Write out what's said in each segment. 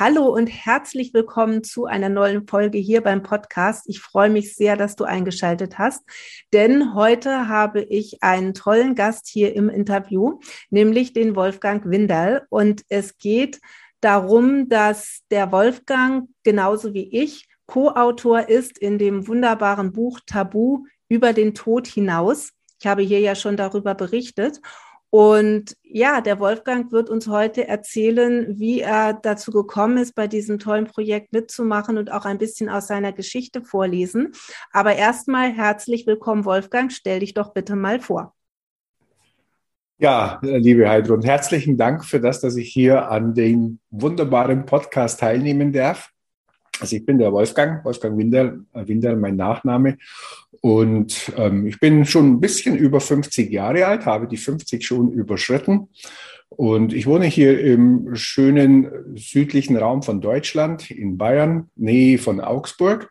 Hallo und herzlich willkommen zu einer neuen Folge hier beim Podcast. Ich freue mich sehr, dass du eingeschaltet hast, denn heute habe ich einen tollen Gast hier im Interview, nämlich den Wolfgang Winderl. Und es geht darum, dass der Wolfgang genauso wie ich Co-Autor ist in dem wunderbaren Buch Tabu über den Tod hinaus. Ich habe hier ja schon darüber berichtet. Und ja, der Wolfgang wird uns heute erzählen, wie er dazu gekommen ist, bei diesem tollen Projekt mitzumachen und auch ein bisschen aus seiner Geschichte vorlesen. Aber erstmal herzlich willkommen, Wolfgang. Stell dich doch bitte mal vor. Ja, liebe Heidrun, herzlichen Dank für das, dass ich hier an dem wunderbaren Podcast teilnehmen darf. Also ich bin der Wolfgang, Wolfgang Winder, Winder mein Nachname. Und ähm, ich bin schon ein bisschen über 50 Jahre alt, habe die 50 schon überschritten. Und ich wohne hier im schönen südlichen Raum von Deutschland, in Bayern, Nähe von Augsburg.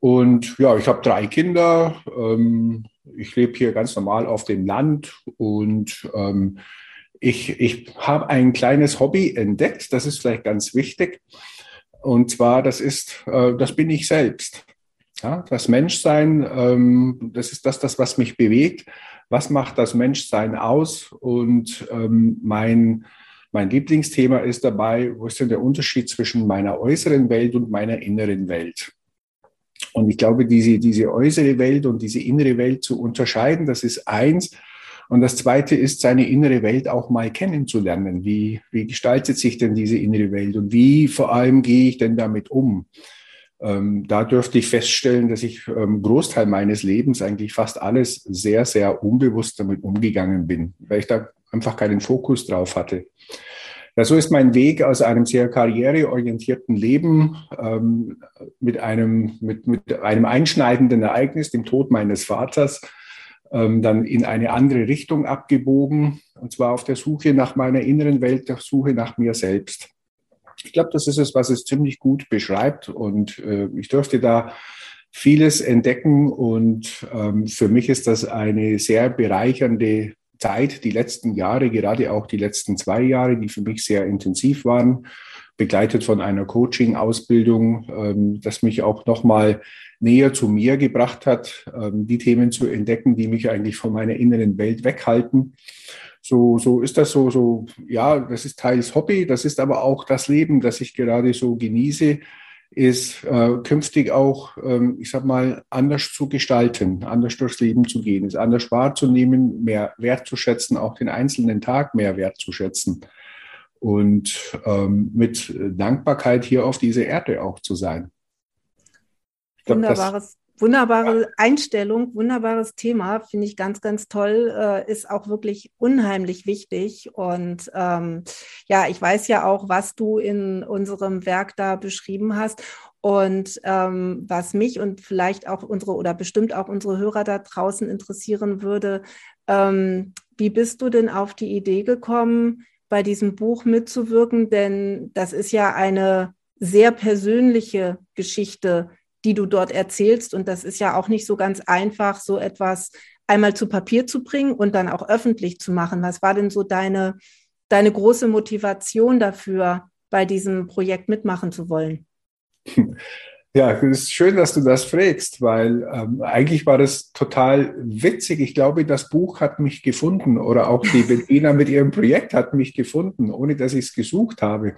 Und ja, ich habe drei Kinder. Ähm, ich lebe hier ganz normal auf dem Land und ähm, ich, ich habe ein kleines Hobby entdeckt. Das ist vielleicht ganz wichtig. Und zwar, das ist, äh, das bin ich selbst. Ja, das Menschsein, ähm, das ist das, das, was mich bewegt. Was macht das Menschsein aus? Und ähm, mein, mein Lieblingsthema ist dabei, wo ist denn der Unterschied zwischen meiner äußeren Welt und meiner inneren Welt? Und ich glaube, diese, diese äußere Welt und diese innere Welt zu unterscheiden, das ist eins. Und das Zweite ist, seine innere Welt auch mal kennenzulernen. Wie, wie gestaltet sich denn diese innere Welt und wie vor allem gehe ich denn damit um? Ähm, da dürfte ich feststellen, dass ich ähm, Großteil meines Lebens eigentlich fast alles sehr, sehr unbewusst damit umgegangen bin, weil ich da einfach keinen Fokus drauf hatte. Ja, so ist mein Weg aus einem sehr karriereorientierten Leben ähm, mit, einem, mit, mit einem einschneidenden Ereignis, dem Tod meines Vaters, dann in eine andere Richtung abgebogen, und zwar auf der Suche nach meiner inneren Welt, der Suche nach mir selbst. Ich glaube, das ist es, was es ziemlich gut beschreibt. Und äh, ich durfte da vieles entdecken. Und ähm, für mich ist das eine sehr bereichernde Zeit, die letzten Jahre, gerade auch die letzten zwei Jahre, die für mich sehr intensiv waren, begleitet von einer Coaching-Ausbildung, ähm, das mich auch nochmal näher zu mir gebracht hat, ähm, die Themen zu entdecken, die mich eigentlich von meiner inneren Welt weghalten. So, so ist das so, so, ja, das ist teils Hobby, das ist aber auch das Leben, das ich gerade so genieße, ist äh, künftig auch, ähm, ich sag mal, anders zu gestalten, anders durchs Leben zu gehen, es anders wahrzunehmen, mehr wertzuschätzen, auch den einzelnen Tag mehr wertzuschätzen und ähm, mit Dankbarkeit hier auf dieser Erde auch zu sein. Glaub, Wunderbares Wunderbare Einstellung, wunderbares Thema, finde ich ganz, ganz toll, äh, ist auch wirklich unheimlich wichtig. Und ähm, ja, ich weiß ja auch, was du in unserem Werk da beschrieben hast. Und ähm, was mich und vielleicht auch unsere oder bestimmt auch unsere Hörer da draußen interessieren würde, ähm, wie bist du denn auf die Idee gekommen, bei diesem Buch mitzuwirken? Denn das ist ja eine sehr persönliche Geschichte die du dort erzählst. Und das ist ja auch nicht so ganz einfach, so etwas einmal zu Papier zu bringen und dann auch öffentlich zu machen. Was war denn so deine, deine große Motivation dafür, bei diesem Projekt mitmachen zu wollen? Ja, es ist schön, dass du das fragst, weil ähm, eigentlich war das total witzig. Ich glaube, das Buch hat mich gefunden oder auch die Bettina mit ihrem Projekt hat mich gefunden, ohne dass ich es gesucht habe.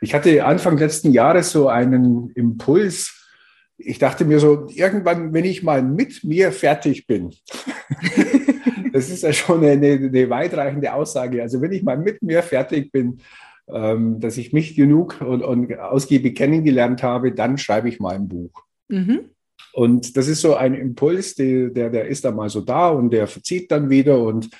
Ich hatte Anfang letzten Jahres so einen Impuls, ich dachte mir so, irgendwann, wenn ich mal mit mir fertig bin, das ist ja schon eine, eine, weitreichende Aussage. Also wenn ich mal mit mir fertig bin, ähm, dass ich mich genug und, und, ausgiebig kennengelernt habe, dann schreibe ich mal ein Buch. Mhm. Und das ist so ein Impuls, der, der, der ist dann mal so da und der verzieht dann wieder und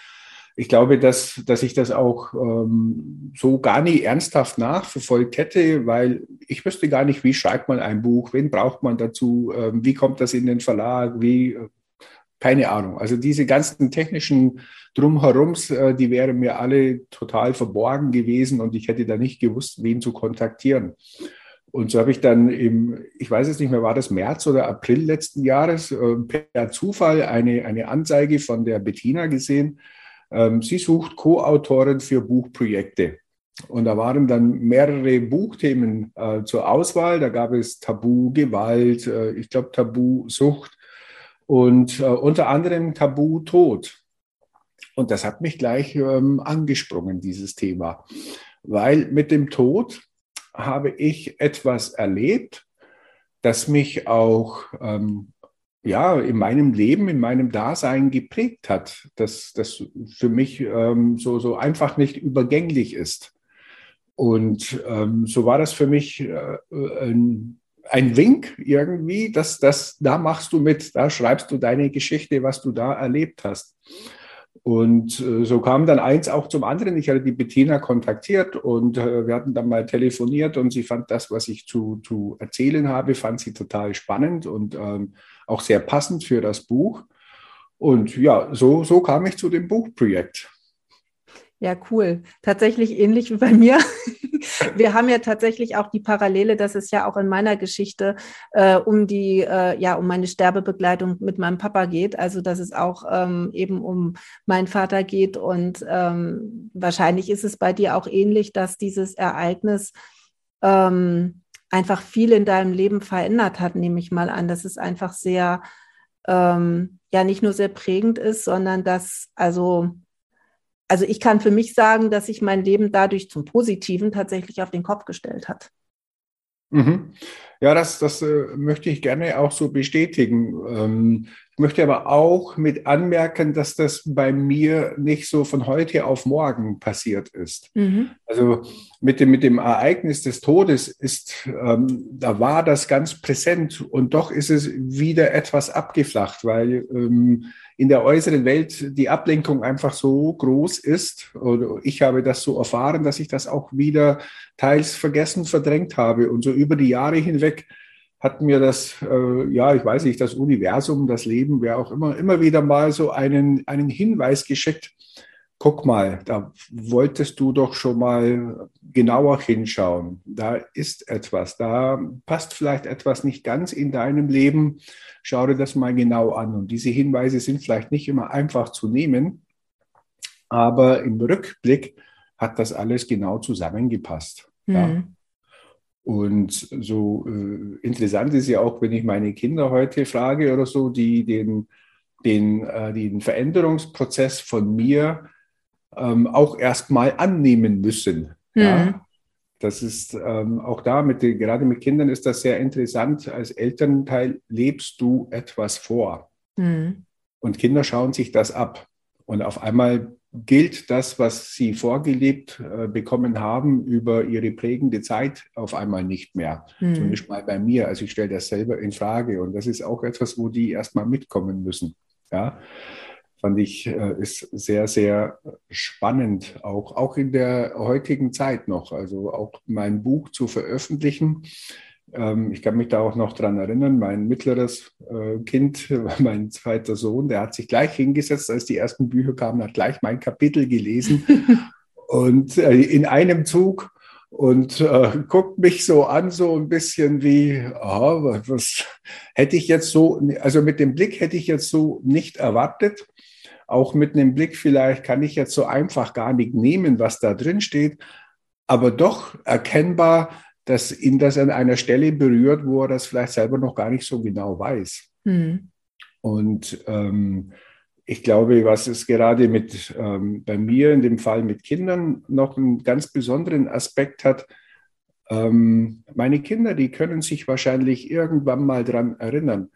ich glaube, dass, dass ich das auch ähm, so gar nie ernsthaft nachverfolgt hätte, weil ich wüsste gar nicht, wie schreibt man ein Buch, wen braucht man dazu, ähm, wie kommt das in den Verlag, wie, keine Ahnung. Also diese ganzen technischen Drumherums, äh, die wären mir alle total verborgen gewesen und ich hätte da nicht gewusst, wen zu kontaktieren. Und so habe ich dann im, ich weiß es nicht mehr, war das März oder April letzten Jahres, äh, per Zufall eine, eine Anzeige von der Bettina gesehen, ähm, sie sucht Co-Autoren für Buchprojekte. Und da waren dann mehrere Buchthemen äh, zur Auswahl. Da gab es Tabu Gewalt, äh, ich glaube Tabu Sucht und äh, unter anderem Tabu Tod. Und das hat mich gleich ähm, angesprungen, dieses Thema. Weil mit dem Tod habe ich etwas erlebt, das mich auch ähm, ja, in meinem Leben, in meinem Dasein geprägt hat, dass das für mich ähm, so, so einfach nicht übergänglich ist. Und ähm, so war das für mich äh, ein, ein, Wink irgendwie, dass das, da machst du mit, da schreibst du deine Geschichte, was du da erlebt hast. Und äh, so kam dann eins auch zum anderen. Ich hatte die Bettina kontaktiert und äh, wir hatten dann mal telefoniert und sie fand das, was ich zu, zu erzählen habe, fand sie total spannend und ähm, auch sehr passend für das Buch. Und ja, so, so kam ich zu dem Buchprojekt. Ja, cool. Tatsächlich ähnlich wie bei mir. Wir haben ja tatsächlich auch die Parallele, dass es ja auch in meiner Geschichte äh, um die, äh, ja, um meine Sterbebegleitung mit meinem Papa geht. Also, dass es auch ähm, eben um meinen Vater geht. Und ähm, wahrscheinlich ist es bei dir auch ähnlich, dass dieses Ereignis ähm, einfach viel in deinem Leben verändert hat, nehme ich mal an. Dass es einfach sehr, ähm, ja, nicht nur sehr prägend ist, sondern dass, also, also ich kann für mich sagen, dass sich mein Leben dadurch zum Positiven tatsächlich auf den Kopf gestellt hat. Mhm. Ja, das, das äh, möchte ich gerne auch so bestätigen. Ähm, ich möchte aber auch mit anmerken, dass das bei mir nicht so von heute auf morgen passiert ist. Mhm. Also mit dem, mit dem Ereignis des Todes ist, ähm, da war das ganz präsent und doch ist es wieder etwas abgeflacht, weil ähm, in der äußeren Welt die Ablenkung einfach so groß ist. Oder ich habe das so erfahren, dass ich das auch wieder teils vergessen, verdrängt habe. Und so über die Jahre hinweg hat mir das, äh, ja, ich weiß nicht, das Universum, das Leben, wer auch immer, immer wieder mal so einen, einen Hinweis geschickt. Guck mal, da wolltest du doch schon mal genauer hinschauen. Da ist etwas, da passt vielleicht etwas nicht ganz in deinem Leben. Schau dir das mal genau an. Und diese Hinweise sind vielleicht nicht immer einfach zu nehmen, aber im Rückblick hat das alles genau zusammengepasst. Mhm. Ja. Und so äh, interessant ist ja auch, wenn ich meine Kinder heute frage oder so, die den, den, äh, den Veränderungsprozess von mir ähm, auch erstmal annehmen müssen. Mhm. Ja? Das ist ähm, auch da, mit den, gerade mit Kindern ist das sehr interessant. Als Elternteil lebst du etwas vor. Mhm. Und Kinder schauen sich das ab. Und auf einmal gilt das, was sie vorgelebt äh, bekommen haben, über ihre prägende Zeit auf einmal nicht mehr. Mhm. Zumindest mal bei mir. Also ich stelle das selber in Frage. Und das ist auch etwas, wo die erstmal mitkommen müssen. Ja, fand ich, äh, ist sehr, sehr spannend, auch, auch in der heutigen Zeit noch. Also auch mein Buch zu veröffentlichen ich kann mich da auch noch dran erinnern, mein mittleres äh, Kind, mein zweiter Sohn, der hat sich gleich hingesetzt, als die ersten Bücher kamen, hat gleich mein Kapitel gelesen und äh, in einem Zug und äh, guckt mich so an, so ein bisschen wie, oh, was hätte ich jetzt so, also mit dem Blick hätte ich jetzt so nicht erwartet. Auch mit einem Blick vielleicht kann ich jetzt so einfach gar nicht nehmen, was da drin steht, aber doch erkennbar, dass ihn das an einer Stelle berührt, wo er das vielleicht selber noch gar nicht so genau weiß. Mhm. Und ähm, ich glaube, was es gerade mit ähm, bei mir in dem Fall mit Kindern noch einen ganz besonderen Aspekt hat, ähm, meine Kinder, die können sich wahrscheinlich irgendwann mal daran erinnern,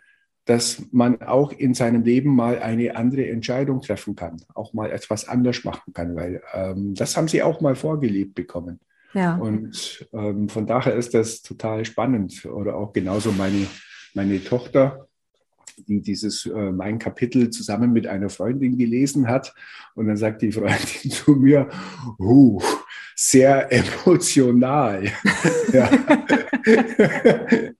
dass man auch in seinem Leben mal eine andere Entscheidung treffen kann, auch mal etwas anders machen kann, weil ähm, das haben sie auch mal vorgelebt bekommen. Ja. Und ähm, von daher ist das total spannend. Oder auch genauso meine, meine Tochter, die dieses äh, mein Kapitel zusammen mit einer Freundin gelesen hat. Und dann sagt die Freundin zu mir, uh, sehr emotional. ja.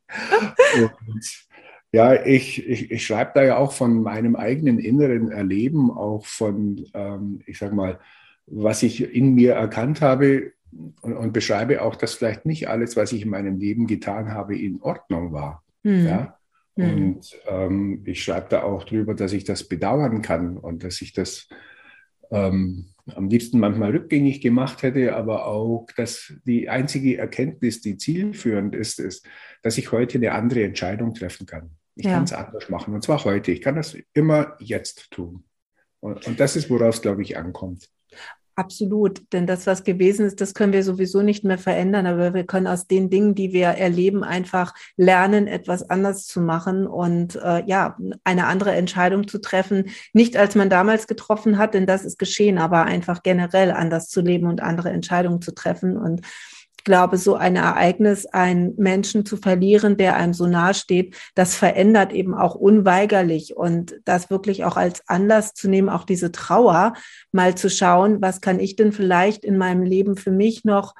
Und, ja, ich, ich, ich schreibe da ja auch von meinem eigenen inneren Erleben, auch von, ähm, ich sag mal, was ich in mir erkannt habe, und, und, beschreibe auch, dass vielleicht nicht alles, was ich in meinem Leben getan habe, in Ordnung war. Mhm. Ja? Mhm. Und ähm, ich schreibe da auch drüber, dass ich das bedauern kann und dass ich das ähm, am liebsten manchmal rückgängig gemacht hätte, aber auch, dass die einzige Erkenntnis, die zielführend ist, ist, dass ich heute eine andere Entscheidung treffen kann. Ich ja. kann es anders machen und zwar heute. Ich kann das immer jetzt tun. Und, und das ist, woraus, glaube ich, ankommt. Absolut, denn das, was gewesen ist, das können wir sowieso nicht mehr verändern, aber wir können aus den Dingen, die wir erleben, einfach lernen, etwas anders zu machen und äh, ja, eine andere Entscheidung zu treffen, nicht als man damals getroffen hat, denn das ist geschehen, aber einfach generell anders zu leben und andere Entscheidungen zu treffen. Und glaube, so ein Ereignis, einen Menschen zu verlieren, der einem so nahe steht, das verändert eben auch unweigerlich. Und das wirklich auch als Anlass zu nehmen, auch diese Trauer mal zu schauen, was kann ich denn vielleicht in meinem Leben für mich noch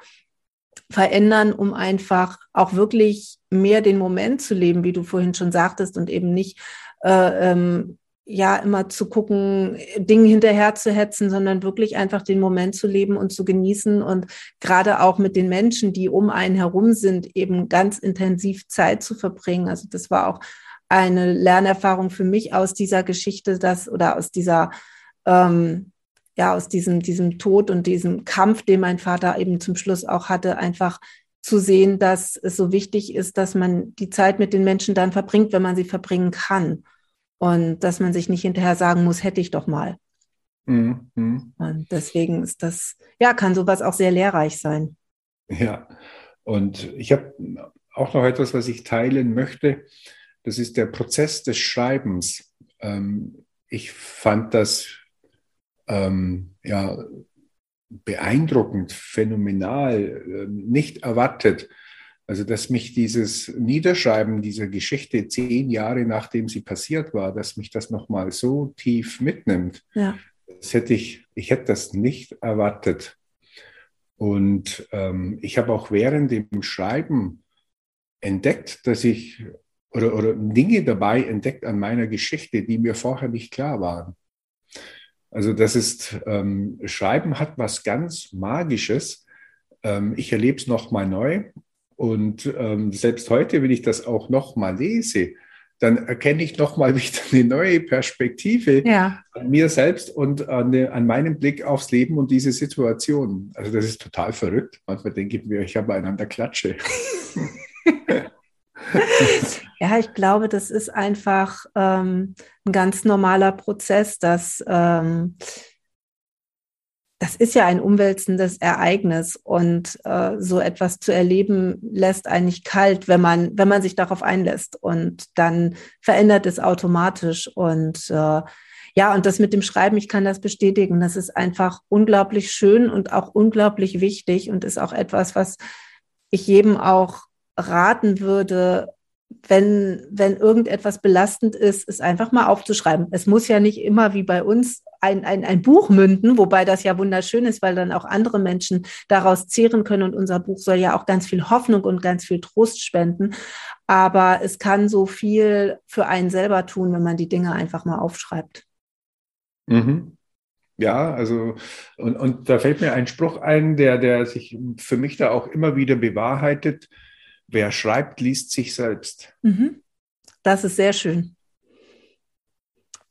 verändern, um einfach auch wirklich mehr den Moment zu leben, wie du vorhin schon sagtest, und eben nicht äh, ähm, ja immer zu gucken, Dingen hinterher zu hetzen, sondern wirklich einfach den Moment zu leben und zu genießen und gerade auch mit den Menschen, die um einen herum sind, eben ganz intensiv Zeit zu verbringen. Also das war auch eine Lernerfahrung für mich aus dieser Geschichte, dass oder aus dieser ähm, ja aus diesem diesem Tod und diesem Kampf, den mein Vater eben zum Schluss auch hatte, einfach zu sehen, dass es so wichtig ist, dass man die Zeit mit den Menschen dann verbringt, wenn man sie verbringen kann und dass man sich nicht hinterher sagen muss, hätte ich doch mal. Mhm. Und deswegen ist das, ja, kann sowas auch sehr lehrreich sein. Ja, und ich habe auch noch etwas, was ich teilen möchte. Das ist der Prozess des Schreibens. Ähm, ich fand das ähm, ja beeindruckend, phänomenal, äh, nicht erwartet. Also, dass mich dieses Niederschreiben dieser Geschichte zehn Jahre nachdem sie passiert war, dass mich das nochmal so tief mitnimmt, ja. das hätte ich, ich hätte das nicht erwartet. Und ähm, ich habe auch während dem Schreiben entdeckt, dass ich oder, oder Dinge dabei entdeckt an meiner Geschichte, die mir vorher nicht klar waren. Also das ist, ähm, Schreiben hat was ganz Magisches. Ähm, ich erlebe es nochmal neu und ähm, selbst heute, wenn ich das auch nochmal lese, dann erkenne ich nochmal wieder eine neue Perspektive ja. an mir selbst und an, an meinem Blick aufs Leben und diese Situation. Also das ist total verrückt. Manchmal denke ich mir, ich habe einander Klatsche. ja, ich glaube, das ist einfach ähm, ein ganz normaler Prozess, dass ähm, das ist ja ein umwälzendes Ereignis und äh, so etwas zu erleben lässt eigentlich kalt, wenn man, wenn man sich darauf einlässt und dann verändert es automatisch und äh, ja, und das mit dem Schreiben, ich kann das bestätigen. Das ist einfach unglaublich schön und auch unglaublich wichtig und ist auch etwas, was ich jedem auch raten würde, wenn, wenn irgendetwas belastend ist, es einfach mal aufzuschreiben. Es muss ja nicht immer wie bei uns ein, ein, ein Buch münden, wobei das ja wunderschön ist, weil dann auch andere Menschen daraus zehren können. Und unser Buch soll ja auch ganz viel Hoffnung und ganz viel Trost spenden. Aber es kann so viel für einen selber tun, wenn man die Dinge einfach mal aufschreibt. Mhm. Ja, also, und, und da fällt mir ein Spruch ein, der, der sich für mich da auch immer wieder bewahrheitet Wer schreibt, liest sich selbst. Mhm. Das ist sehr schön.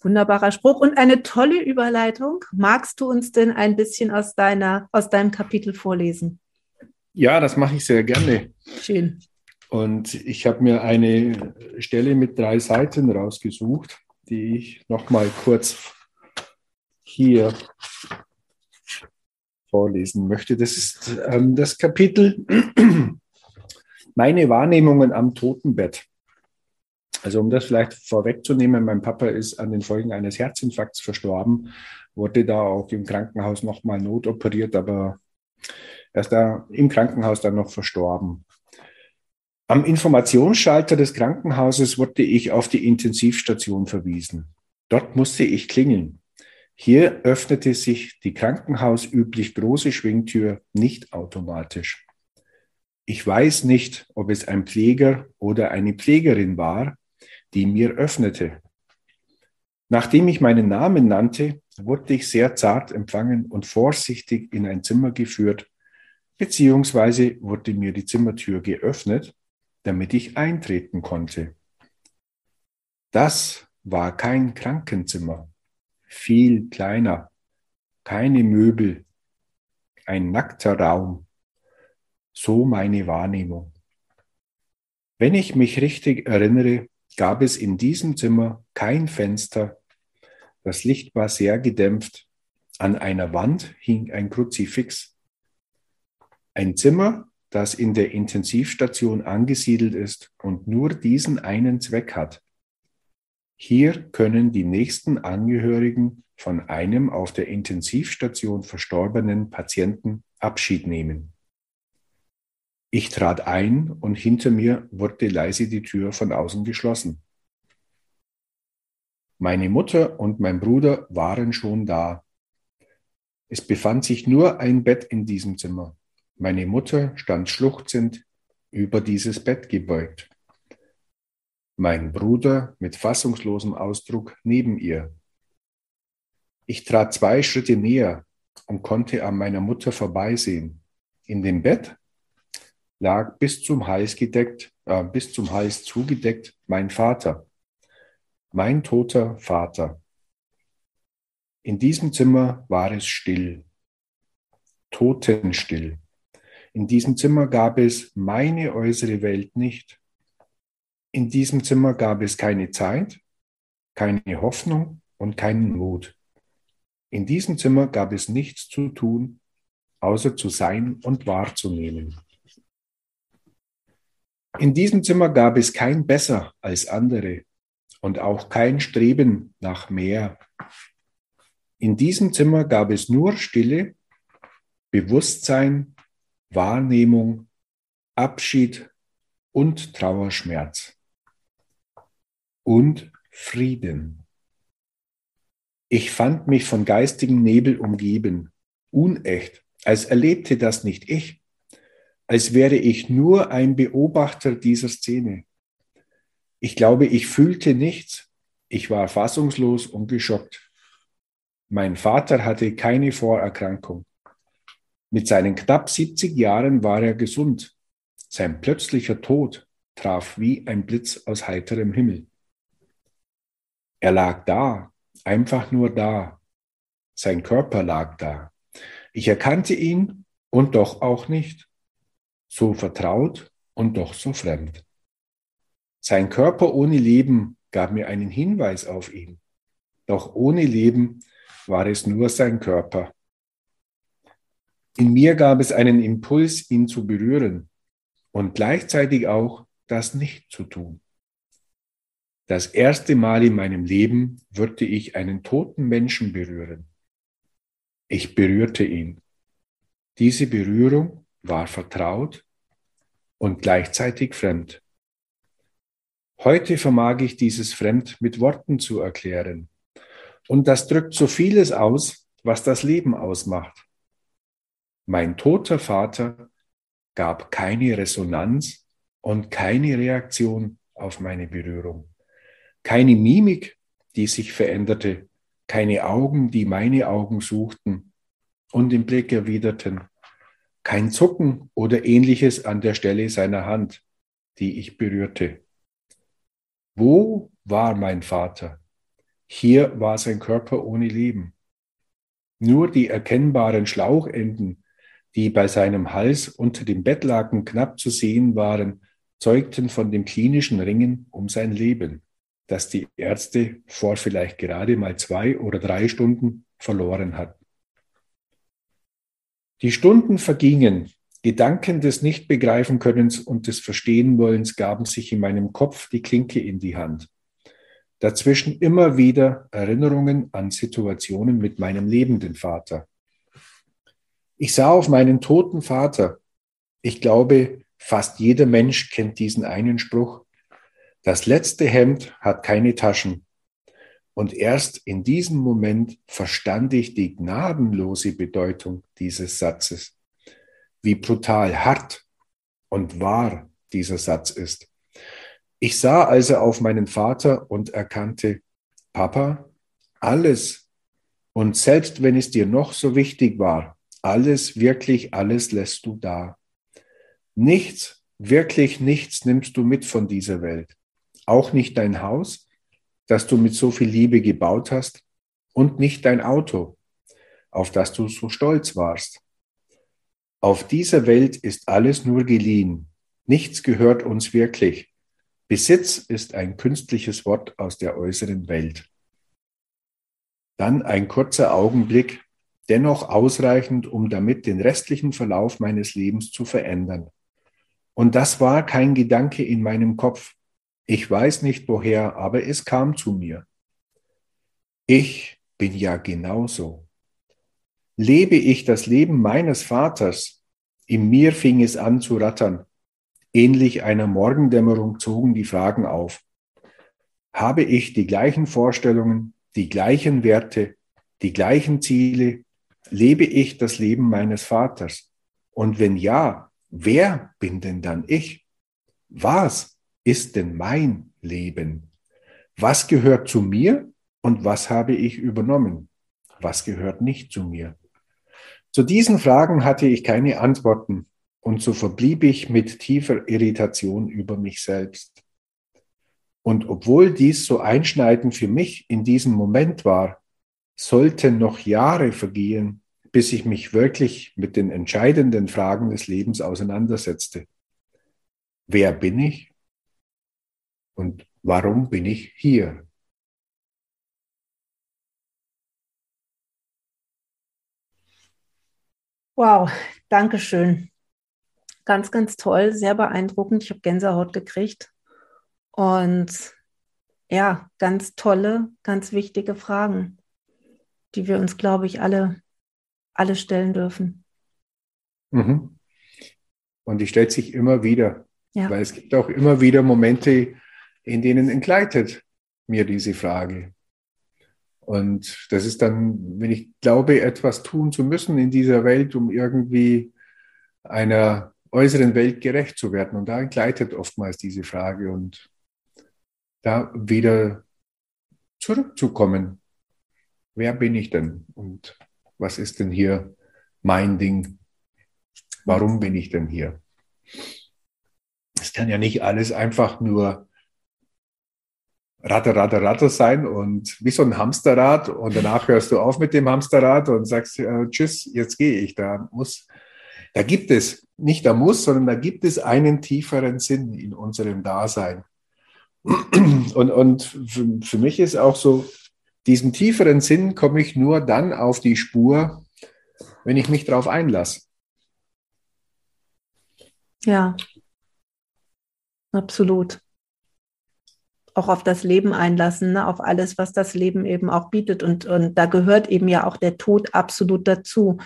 Wunderbarer Spruch und eine tolle Überleitung. Magst du uns denn ein bisschen aus, deiner, aus deinem Kapitel vorlesen? Ja, das mache ich sehr gerne. Schön. Und ich habe mir eine Stelle mit drei Seiten rausgesucht, die ich noch mal kurz hier vorlesen möchte. Das ist ähm, das Kapitel meine Wahrnehmungen am Totenbett. Also um das vielleicht vorwegzunehmen, mein Papa ist an den Folgen eines Herzinfarkts verstorben, wurde da auch im Krankenhaus nochmal notoperiert, aber er ist da im Krankenhaus dann noch verstorben. Am Informationsschalter des Krankenhauses wurde ich auf die Intensivstation verwiesen. Dort musste ich klingeln. Hier öffnete sich die krankenhausüblich große Schwingtür nicht automatisch. Ich weiß nicht, ob es ein Pfleger oder eine Pflegerin war, die mir öffnete. Nachdem ich meinen Namen nannte, wurde ich sehr zart empfangen und vorsichtig in ein Zimmer geführt, beziehungsweise wurde mir die Zimmertür geöffnet, damit ich eintreten konnte. Das war kein Krankenzimmer, viel kleiner, keine Möbel, ein nackter Raum. So meine Wahrnehmung. Wenn ich mich richtig erinnere, gab es in diesem Zimmer kein Fenster. Das Licht war sehr gedämpft. An einer Wand hing ein Kruzifix. Ein Zimmer, das in der Intensivstation angesiedelt ist und nur diesen einen Zweck hat. Hier können die nächsten Angehörigen von einem auf der Intensivstation verstorbenen Patienten Abschied nehmen. Ich trat ein und hinter mir wurde leise die Tür von außen geschlossen. Meine Mutter und mein Bruder waren schon da. Es befand sich nur ein Bett in diesem Zimmer. Meine Mutter stand schluchzend über dieses Bett gebeugt. Mein Bruder mit fassungslosem Ausdruck neben ihr. Ich trat zwei Schritte näher und konnte an meiner Mutter vorbeisehen. In dem Bett lag bis zum Hals gedeckt, äh, bis zum Hals zugedeckt mein Vater, mein toter Vater. In diesem Zimmer war es still, totenstill. In diesem Zimmer gab es meine äußere Welt nicht. In diesem Zimmer gab es keine Zeit, keine Hoffnung und keinen Mut. In diesem Zimmer gab es nichts zu tun, außer zu sein und wahrzunehmen. In diesem Zimmer gab es kein Besser als andere und auch kein Streben nach mehr. In diesem Zimmer gab es nur Stille, Bewusstsein Wahrnehmung, Abschied und Trauerschmerz und Frieden. Ich fand mich von geistigem Nebel umgeben, unecht, als erlebte das nicht ich, als wäre ich nur ein Beobachter dieser Szene. Ich glaube, ich fühlte nichts, ich war fassungslos und geschockt. Mein Vater hatte keine Vorerkrankung. Mit seinen knapp 70 Jahren war er gesund. Sein plötzlicher Tod traf wie ein Blitz aus heiterem Himmel. Er lag da, einfach nur da. Sein Körper lag da. Ich erkannte ihn und doch auch nicht. So vertraut und doch so fremd. Sein Körper ohne Leben gab mir einen Hinweis auf ihn. Doch ohne Leben war es nur sein Körper. In mir gab es einen Impuls, ihn zu berühren und gleichzeitig auch das nicht zu tun. Das erste Mal in meinem Leben würde ich einen toten Menschen berühren. Ich berührte ihn. Diese Berührung war vertraut und gleichzeitig fremd. Heute vermag ich dieses Fremd mit Worten zu erklären. Und das drückt so vieles aus, was das Leben ausmacht. Mein toter Vater gab keine Resonanz und keine Reaktion auf meine Berührung. Keine Mimik, die sich veränderte, keine Augen, die meine Augen suchten und den Blick erwiderten, kein Zucken oder ähnliches an der Stelle seiner Hand, die ich berührte. Wo war mein Vater? Hier war sein Körper ohne Leben. Nur die erkennbaren Schlauchenden die bei seinem Hals unter dem Bettlaken knapp zu sehen waren, zeugten von dem klinischen Ringen um sein Leben, das die Ärzte vor vielleicht gerade mal zwei oder drei Stunden verloren hatten. Die Stunden vergingen, Gedanken des Nichtbegreifenkönnens und des Verstehenwollens gaben sich in meinem Kopf die Klinke in die Hand. Dazwischen immer wieder Erinnerungen an Situationen mit meinem lebenden Vater. Ich sah auf meinen toten Vater. Ich glaube, fast jeder Mensch kennt diesen einen Spruch. Das letzte Hemd hat keine Taschen. Und erst in diesem Moment verstand ich die gnadenlose Bedeutung dieses Satzes. Wie brutal hart und wahr dieser Satz ist. Ich sah also auf meinen Vater und erkannte, Papa, alles, und selbst wenn es dir noch so wichtig war, alles, wirklich alles lässt du da. Nichts, wirklich nichts nimmst du mit von dieser Welt. Auch nicht dein Haus, das du mit so viel Liebe gebaut hast, und nicht dein Auto. auf das du so stolz warst. Auf dieser Welt ist alles nur geliehen. Nichts gehört uns wirklich. Besitz ist ein künstliches Wort aus der äußeren Welt. Dann ein kurzer Augenblick, dennoch ausreichend, um damit den restlichen Verlauf meines Lebens zu verändern. Und das war kein Gedanke in meinem Kopf. Ich weiß nicht woher, aber es kam zu mir. Ich bin ja genauso. Lebe ich das Leben meines Vaters, in mir fing es an zu rattern. Ähnlich einer Morgendämmerung zogen die Fragen auf. Habe ich die gleichen Vorstellungen, die gleichen Werte, die gleichen Ziele? Lebe ich das Leben meines Vaters? Und wenn ja, wer bin denn dann ich? Was ist denn mein Leben? Was gehört zu mir und was habe ich übernommen? Was gehört nicht zu mir? Zu diesen Fragen hatte ich keine Antworten und so verblieb ich mit tiefer Irritation über mich selbst. Und obwohl dies so einschneidend für mich in diesem Moment war, sollten noch Jahre vergehen, bis ich mich wirklich mit den entscheidenden Fragen des Lebens auseinandersetzte. Wer bin ich? Und warum bin ich hier? Wow, danke schön. Ganz, ganz toll, sehr beeindruckend. Ich habe Gänsehaut gekriegt. Und ja, ganz tolle, ganz wichtige Fragen, die wir uns, glaube ich, alle, alle stellen dürfen. Mhm. Und die stellt sich immer wieder, ja. weil es gibt auch immer wieder Momente, in denen entgleitet mir diese Frage. Und das ist dann, wenn ich glaube, etwas tun zu müssen in dieser Welt, um irgendwie einer äußeren Welt gerecht zu werden. Und da entgleitet oftmals diese Frage und da wieder zurückzukommen. Wer bin ich denn? Und was ist denn hier mein Ding? Warum bin ich denn hier? Es kann ja nicht alles einfach nur Ratter, Ratter, Ratter sein und wie so ein Hamsterrad und danach hörst du auf mit dem Hamsterrad und sagst, äh, tschüss, jetzt gehe ich. Da muss, da gibt es, nicht da muss, sondern da gibt es einen tieferen Sinn in unserem Dasein. Und, und für, für mich ist auch so, diesen tieferen Sinn komme ich nur dann auf die Spur, wenn ich mich darauf einlasse. Ja, absolut auch auf das Leben einlassen, ne? auf alles, was das Leben eben auch bietet. Und, und da gehört eben ja auch der Tod absolut dazu,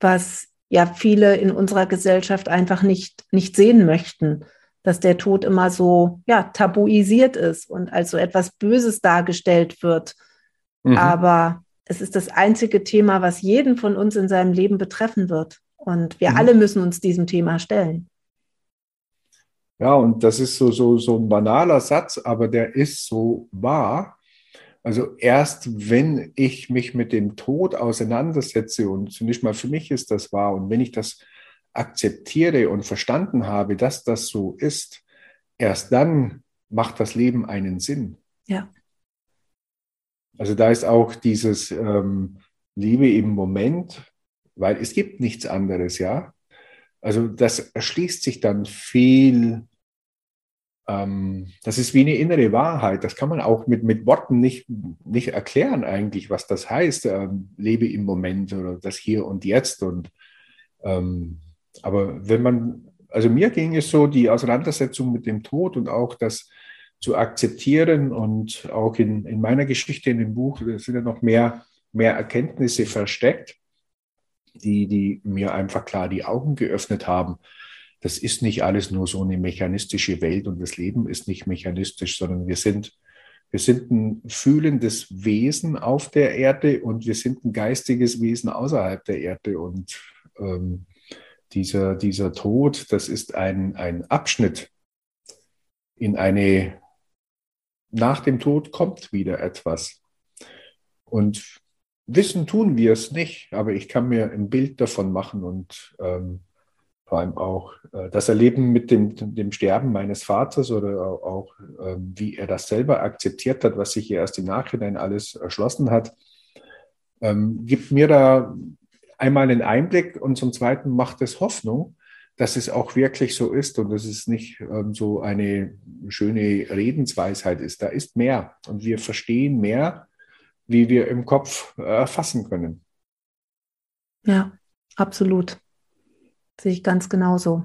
was ja viele in unserer Gesellschaft einfach nicht, nicht sehen möchten, dass der Tod immer so ja, tabuisiert ist und als so etwas Böses dargestellt wird. Mhm. Aber es ist das einzige Thema, was jeden von uns in seinem Leben betreffen wird. Und wir mhm. alle müssen uns diesem Thema stellen. Ja, und das ist so, so, so ein banaler Satz, aber der ist so wahr. Also erst wenn ich mich mit dem Tod auseinandersetze und zunächst mal für mich ist das wahr und wenn ich das akzeptiere und verstanden habe, dass das so ist, erst dann macht das Leben einen Sinn. Ja. Also da ist auch dieses ähm, Liebe im Moment, weil es gibt nichts anderes, ja. Also das erschließt sich dann viel, ähm, das ist wie eine innere Wahrheit. Das kann man auch mit, mit Worten nicht, nicht erklären eigentlich, was das heißt. Ähm, lebe im Moment oder das Hier und Jetzt. Und, ähm, aber wenn man, also mir ging es so, die Auseinandersetzung mit dem Tod und auch das zu akzeptieren und auch in, in meiner Geschichte in dem Buch sind ja noch mehr, mehr Erkenntnisse versteckt die, die mir einfach klar die Augen geöffnet haben. Das ist nicht alles nur so eine mechanistische Welt und das Leben ist nicht mechanistisch, sondern wir sind, wir sind ein fühlendes Wesen auf der Erde und wir sind ein geistiges Wesen außerhalb der Erde. Und ähm, dieser, dieser Tod, das ist ein, ein Abschnitt in eine, nach dem Tod kommt wieder etwas. Und Wissen tun wir es nicht, aber ich kann mir ein Bild davon machen und ähm, vor allem auch äh, das Erleben mit dem, dem Sterben meines Vaters oder auch, ähm, wie er das selber akzeptiert hat, was sich erst im Nachhinein alles erschlossen hat. ähm, gibt mir da einmal einen Einblick und zum Zweiten macht es Hoffnung, dass es auch wirklich so ist und dass es nicht ähm, so eine schöne Redensweisheit ist. Da ist mehr und wir verstehen mehr, wie wir im Kopf erfassen äh, können. Ja, absolut. Sehe ich ganz genauso.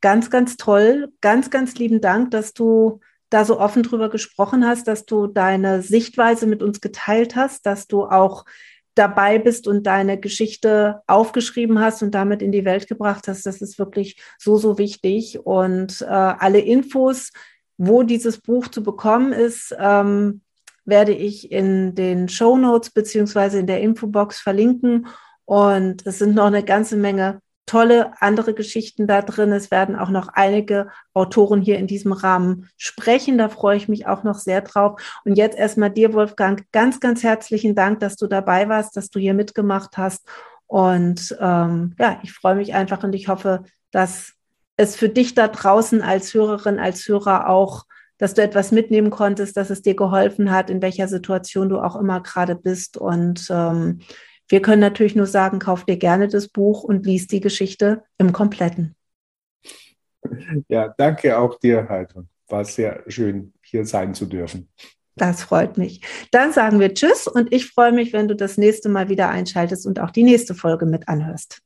Ganz, ganz toll. Ganz, ganz lieben Dank, dass du da so offen drüber gesprochen hast, dass du deine Sichtweise mit uns geteilt hast, dass du auch dabei bist und deine Geschichte aufgeschrieben hast und damit in die Welt gebracht hast. Das ist wirklich so, so wichtig. Und äh, alle Infos, wo dieses Buch zu bekommen ist, ähm, werde ich in den Show Notes beziehungsweise in der Infobox verlinken. Und es sind noch eine ganze Menge tolle andere Geschichten da drin. Es werden auch noch einige Autoren hier in diesem Rahmen sprechen. Da freue ich mich auch noch sehr drauf. Und jetzt erstmal dir, Wolfgang, ganz, ganz herzlichen Dank, dass du dabei warst, dass du hier mitgemacht hast. Und ähm, ja, ich freue mich einfach und ich hoffe, dass es für dich da draußen als Hörerin, als Hörer auch, dass du etwas mitnehmen konntest, dass es dir geholfen hat, in welcher Situation du auch immer gerade bist. Und ähm, wir können natürlich nur sagen, kauf dir gerne das Buch und lies die Geschichte im Kompletten. Ja, danke auch dir, Heidrun. War sehr schön, hier sein zu dürfen. Das freut mich. Dann sagen wir Tschüss und ich freue mich, wenn du das nächste Mal wieder einschaltest und auch die nächste Folge mit anhörst.